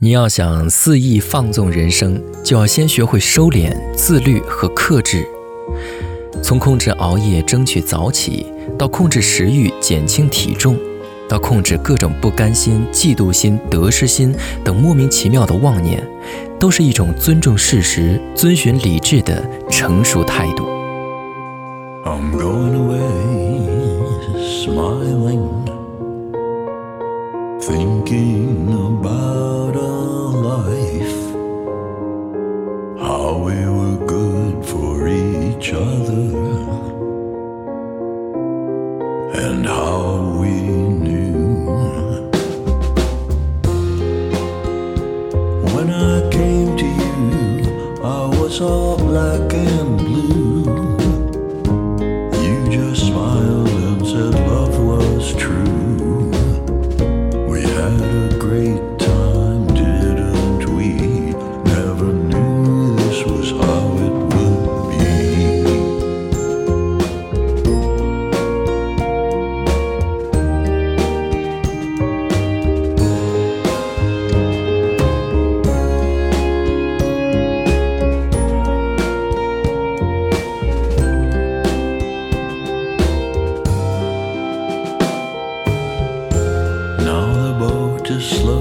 你要想肆意放纵人生，就要先学会收敛、自律和克制。从控制熬夜、争取早起，到控制食欲、减轻体重，到控制各种不甘心、嫉妒心、得失心等莫名其妙的妄念，都是一种尊重事实、遵循理智的成熟态度。I'm going away, smiling, thinking about how we knew. When I came to you, I was all black and blue. slow.